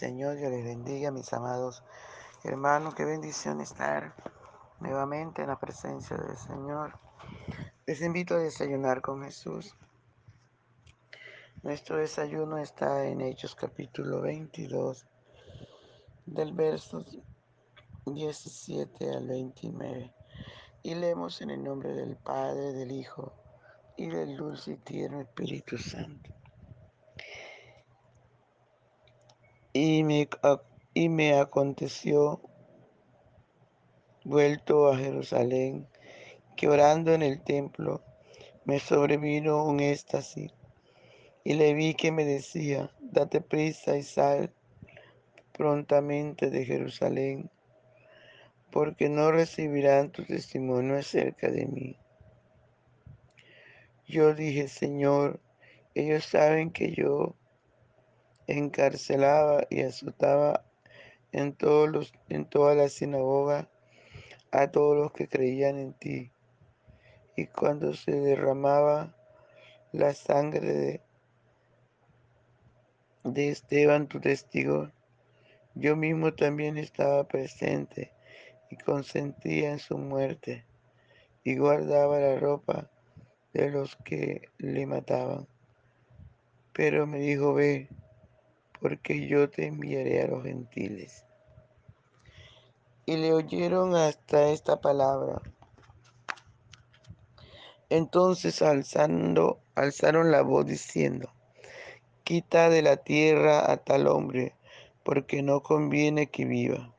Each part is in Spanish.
Señor, yo les bendiga, mis amados hermanos. Qué bendición estar nuevamente en la presencia del Señor. Les invito a desayunar con Jesús. Nuestro desayuno está en Hechos capítulo 22, del verso 17 al 29. Y leemos en el nombre del Padre, del Hijo y del dulce y tierno Espíritu Santo. Y me, y me aconteció, vuelto a Jerusalén, que orando en el templo me sobrevino un éxtasis, y le vi que me decía, date prisa y sal prontamente de Jerusalén, porque no recibirán tu testimonio acerca de mí. Yo dije, Señor, ellos saben que yo encarcelaba y azotaba en, todos los, en toda la sinagoga a todos los que creían en ti. Y cuando se derramaba la sangre de, de Esteban, tu testigo, yo mismo también estaba presente y consentía en su muerte y guardaba la ropa de los que le mataban. Pero me dijo, ve, porque yo te enviaré a los gentiles. Y le oyeron hasta esta palabra. Entonces alzando, alzaron la voz diciendo, quita de la tierra a tal hombre, porque no conviene que viva.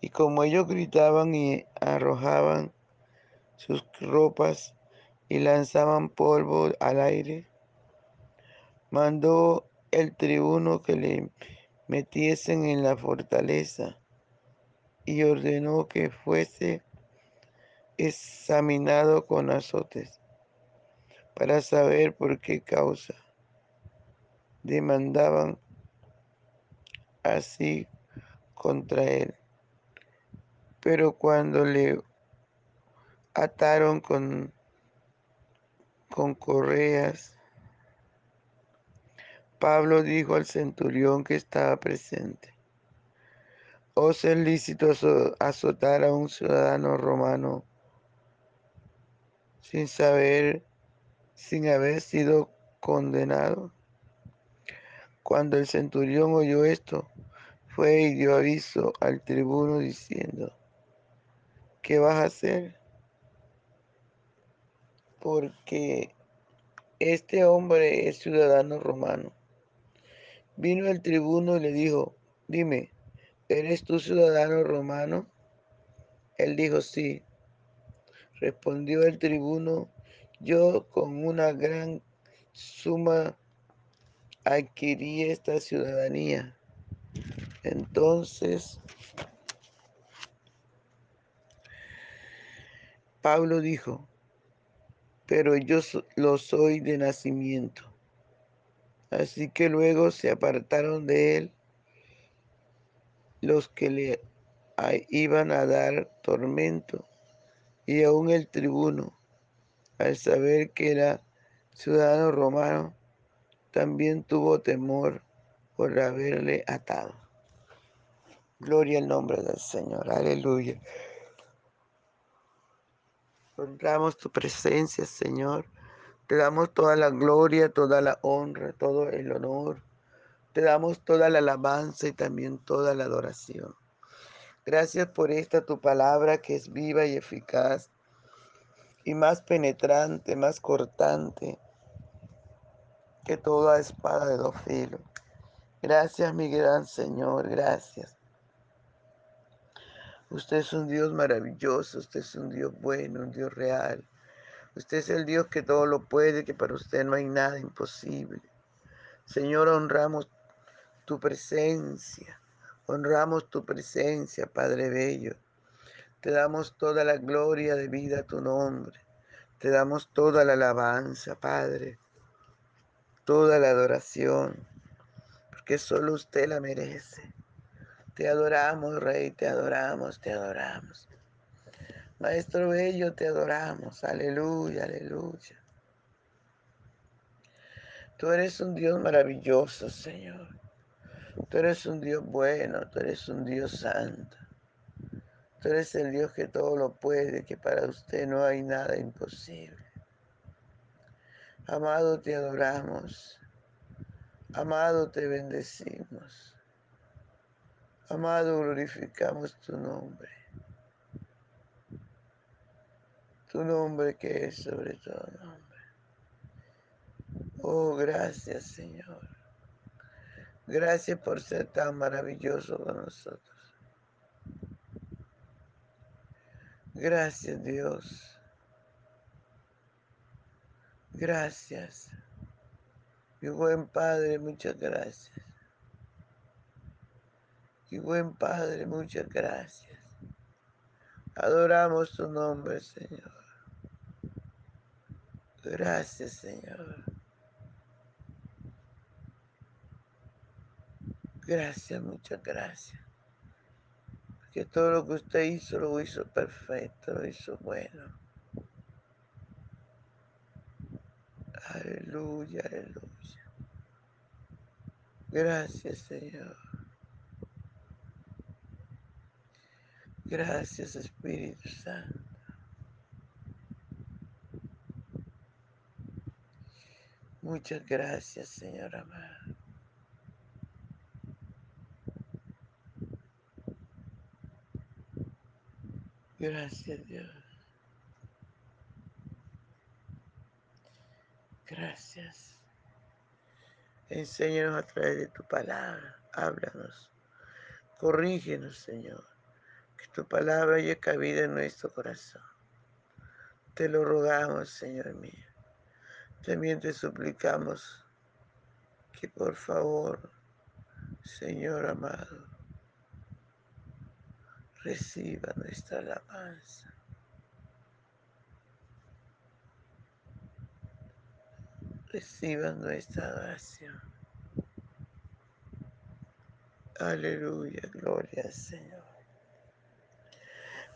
Y como ellos gritaban y arrojaban sus ropas y lanzaban polvo al aire, mandó el tribuno que le metiesen en la fortaleza y ordenó que fuese examinado con azotes para saber por qué causa demandaban así contra él. Pero cuando le ataron con, con correas, Pablo dijo al centurión que estaba presente, ¿o es lícito azotar a un ciudadano romano sin saber, sin haber sido condenado? Cuando el centurión oyó esto, fue y dio aviso al tribuno diciendo, ¿qué vas a hacer? Porque este hombre es ciudadano romano. Vino el tribuno y le dijo, dime, ¿eres tú ciudadano romano? Él dijo, sí. Respondió el tribuno, yo con una gran suma adquirí esta ciudadanía. Entonces, Pablo dijo, pero yo lo soy de nacimiento. Así que luego se apartaron de él los que le iban a dar tormento y aún el tribuno, al saber que era ciudadano romano, también tuvo temor por haberle atado. Gloria al nombre del Señor, aleluya. Honramos tu presencia, Señor. Te damos toda la gloria, toda la honra, todo el honor. Te damos toda la alabanza y también toda la adoración. Gracias por esta tu palabra que es viva y eficaz y más penetrante, más cortante que toda espada de dos filos. Gracias, mi gran Señor, gracias. Usted es un Dios maravilloso, usted es un Dios bueno, un Dios real. Usted es el Dios que todo lo puede, que para usted no hay nada imposible. Señor, honramos tu presencia, honramos tu presencia, Padre Bello. Te damos toda la gloria de vida a tu nombre. Te damos toda la alabanza, Padre, toda la adoración, porque solo usted la merece. Te adoramos, Rey, te adoramos, te adoramos. Maestro Bello, te adoramos. Aleluya, aleluya. Tú eres un Dios maravilloso, Señor. Tú eres un Dios bueno, tú eres un Dios santo. Tú eres el Dios que todo lo puede, que para usted no hay nada imposible. Amado, te adoramos. Amado, te bendecimos. Amado, glorificamos tu nombre. Tu nombre que es sobre todo nombre. Oh, gracias, Señor. Gracias por ser tan maravilloso con nosotros. Gracias, Dios. Gracias. Mi buen Padre, muchas gracias. Mi buen Padre, muchas gracias. Adoramos tu nombre, Señor. Gracias, Señor. Gracias, muchas gracias. Que todo lo que usted hizo lo hizo perfecto, lo hizo bueno. Aleluya, aleluya. Gracias, Señor. Gracias, Espíritu Santo. Muchas gracias, Señor amado. Gracias, Dios. Gracias. Enséñanos a través de tu palabra. Háblanos. Corrígenos, Señor. Que tu palabra haya cabida en nuestro corazón. Te lo rogamos, Señor mío. También te suplicamos que por favor, Señor amado, reciba nuestra alabanza. Reciba nuestra adoración. Aleluya, gloria al Señor.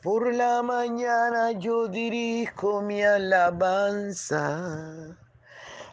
Por la mañana yo dirijo mi alabanza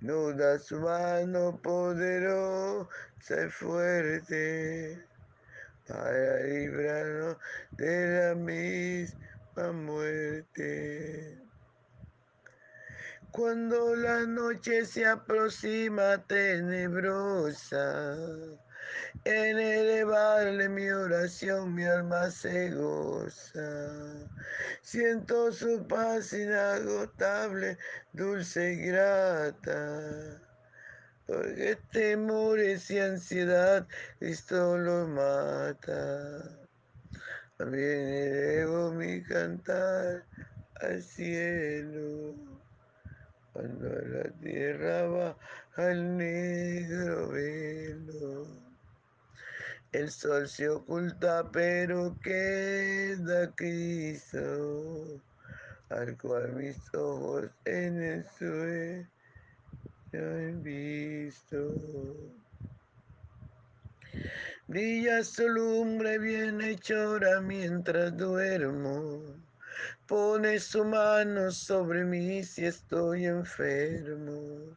Nos da su mano poderosa y fuerte para librarnos de la misma muerte. Cuando la noche se aproxima tenebrosa, en elevarle mi oración mi alma se goza. Siento su paz inagotable, dulce y grata. Porque temores y ansiedad Cristo lo mata. También elevo mi cantar al cielo cuando la tierra va al negro velo. El sol se oculta, pero queda Cristo, al cual mis ojos en el sueño han visto. Brilla su lumbre bienhechora mientras duermo Pone su mano sobre mí si estoy enfermo.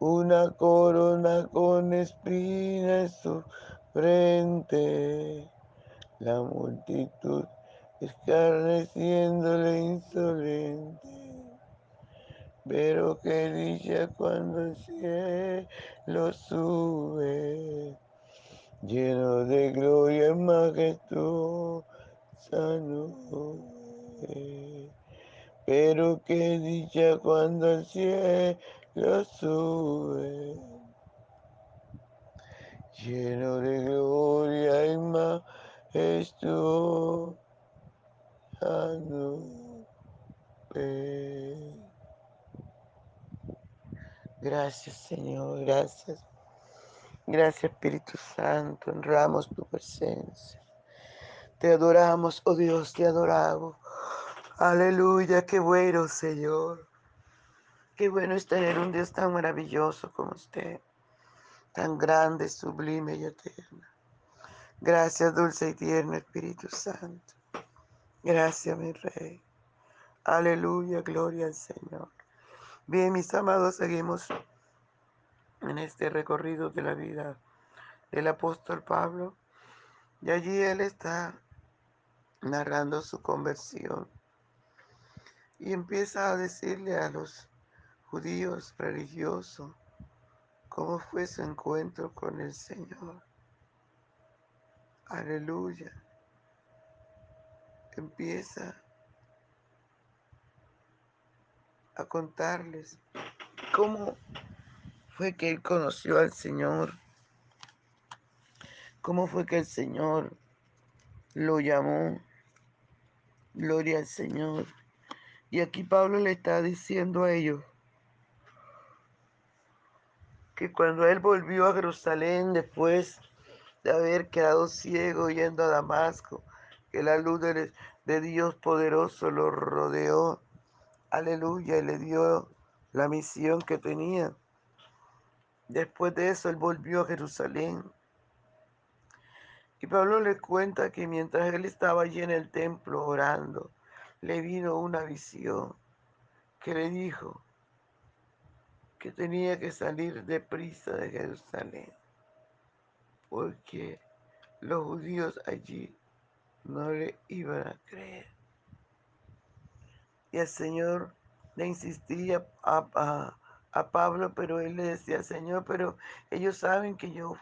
Una corona con espinas en su frente. La multitud escarneciéndole insolente. Pero qué dicha cuando el cielo sube, lleno de gloria majestuosa nube. Pero qué dicha cuando el cielo sube, lleno de gloria y majestuosa. Gracias Señor, gracias. Gracias Espíritu Santo, honramos tu presencia. Te adoramos, oh Dios, te adoramos. Aleluya, qué bueno Señor. Qué bueno es tener un Dios tan maravilloso como usted, tan grande, sublime y eterno. Gracias, dulce y tierno Espíritu Santo. Gracias, mi Rey. Aleluya, gloria al Señor. Bien, mis amados, seguimos en este recorrido de la vida del apóstol Pablo. Y allí él está narrando su conversión. Y empieza a decirle a los judíos religiosos cómo fue su encuentro con el Señor. Aleluya. Empieza a contarles cómo fue que él conoció al Señor, cómo fue que el Señor lo llamó. Gloria al Señor. Y aquí Pablo le está diciendo a ellos que cuando él volvió a Jerusalén después de haber quedado ciego yendo a Damasco, que la luz de, Dios poderoso lo rodeó, aleluya, y le dio la misión que tenía. Después de eso, él volvió a Jerusalén. Y Pablo le cuenta que mientras él estaba allí en el templo orando, le vino una visión que le dijo que tenía que salir deprisa de Jerusalén, porque los judíos allí no le iban a creer. Y el Señor le insistía a, a, a Pablo, pero él le decía, Señor, pero ellos saben que yo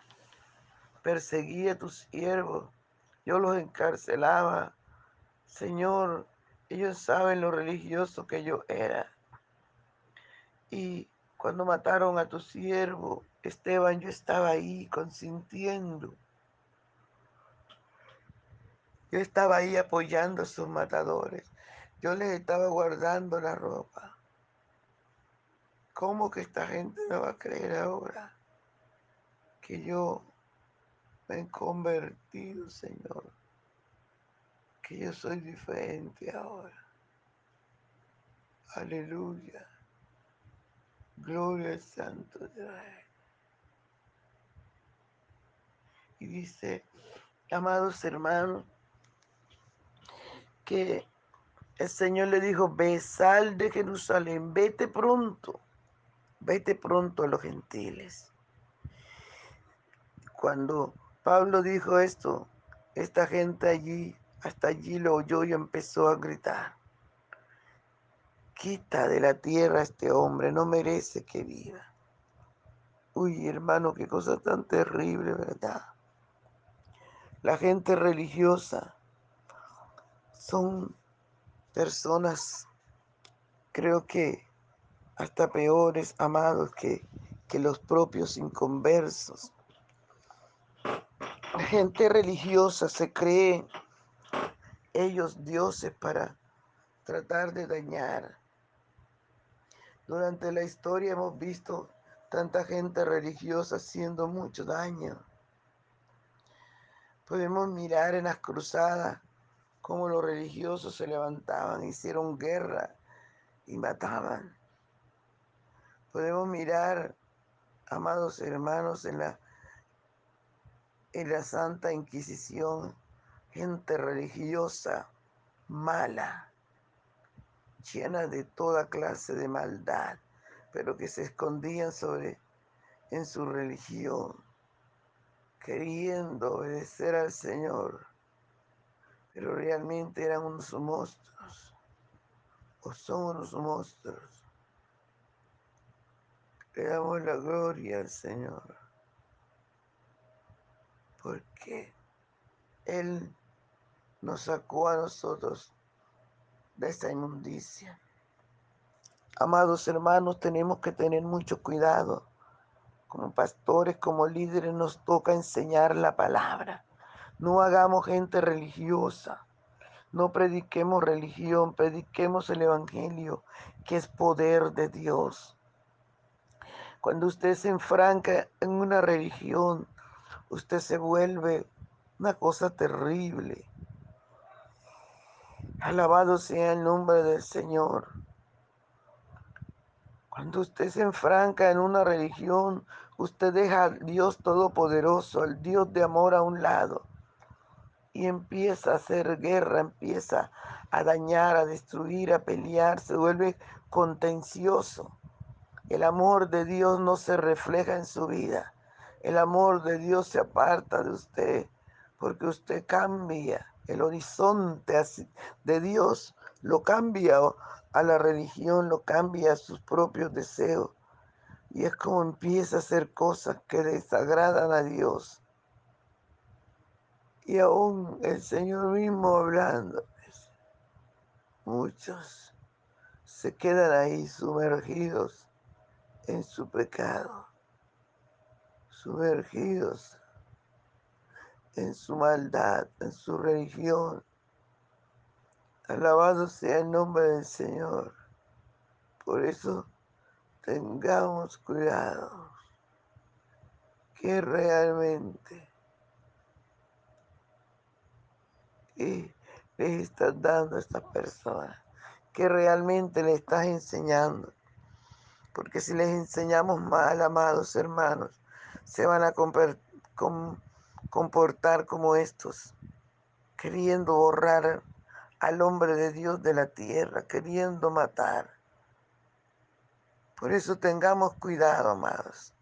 perseguía a tus siervos, yo los encarcelaba. Señor, ellos saben lo religioso que yo era. Y cuando mataron a tu siervo, Esteban, yo estaba ahí consintiendo. Yo estaba ahí apoyando a sus matadores. Yo les estaba guardando la ropa. ¿Cómo que esta gente me va a creer ahora que yo me he convertido, Señor? Que yo soy diferente ahora. Aleluya. Gloria al Santo de Israel. Y dice, amados hermanos, que el Señor le dijo, ve, sal de Jerusalén, vete pronto vete pronto a los gentiles. Cuando Pablo dijo esto, esta gente allí, hasta allí lo oyó y empezó a gritar. Quita de la tierra a este hombre, no merece que viva. Uy, hermano, qué cosa tan terrible, ¿verdad? La gente religiosa son personas, creo que hasta peores, amados, que, que los propios inconversos. La gente religiosa se cree ellos dioses para tratar de dañar. Durante la historia hemos visto tanta gente religiosa haciendo mucho daño. Podemos mirar en las cruzadas cómo los religiosos se levantaban, hicieron guerra y mataban. Podemos mirar, amados hermanos, en la, en la Santa Inquisición, gente religiosa, mala, llena de toda clase de maldad, pero que se escondían sobre en su religión, queriendo obedecer al Señor, pero realmente eran unos monstruos, o son unos monstruos. Le damos la gloria al Señor, porque Él nos sacó a nosotros de esta inmundicia. Amados hermanos, tenemos que tener mucho cuidado. Como pastores, como líderes, nos toca enseñar la palabra. No hagamos gente religiosa. No prediquemos religión, prediquemos el Evangelio, que es poder de Dios. Cuando usted se enfranca en una religión, usted se vuelve una cosa terrible. Alabado sea el nombre del Señor. Cuando usted se enfranca en una religión, usted deja al Dios Todopoderoso, al Dios de amor a un lado, y empieza a hacer guerra, empieza a dañar, a destruir, a pelear, se vuelve contencioso. El amor de Dios no se refleja en su vida. El amor de Dios se aparta de usted porque usted cambia el horizonte de Dios, lo cambia a la religión, lo cambia a sus propios deseos. Y es como empieza a hacer cosas que desagradan a Dios. Y aún el Señor mismo hablando, muchos se quedan ahí sumergidos en su pecado, sumergidos en su maldad, en su religión. Alabado sea el nombre del Señor. Por eso tengamos cuidado que realmente le estás dando a esta persona, que realmente le estás enseñando. Porque si les enseñamos mal, amados hermanos, se van a comportar comportar como estos, queriendo borrar al hombre de Dios de la tierra, queriendo matar. Por eso tengamos cuidado, amados.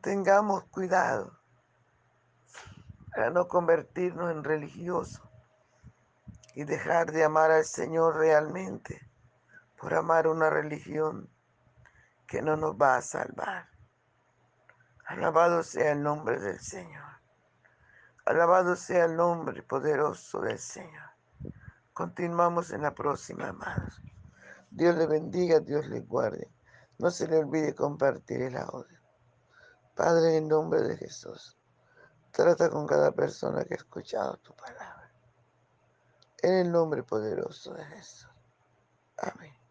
Tengamos cuidado para no convertirnos en religiosos y dejar de amar al Señor realmente por amar una religión que no nos va a salvar. Alabado sea el nombre del Señor. Alabado sea el nombre poderoso del Señor. Continuamos en la próxima, amados. Dios le bendiga, Dios le guarde. No se le olvide compartir el audio. Padre, en nombre de Jesús, trata con cada persona que ha escuchado tu palabra. En el nombre poderoso de Jesús. Amén.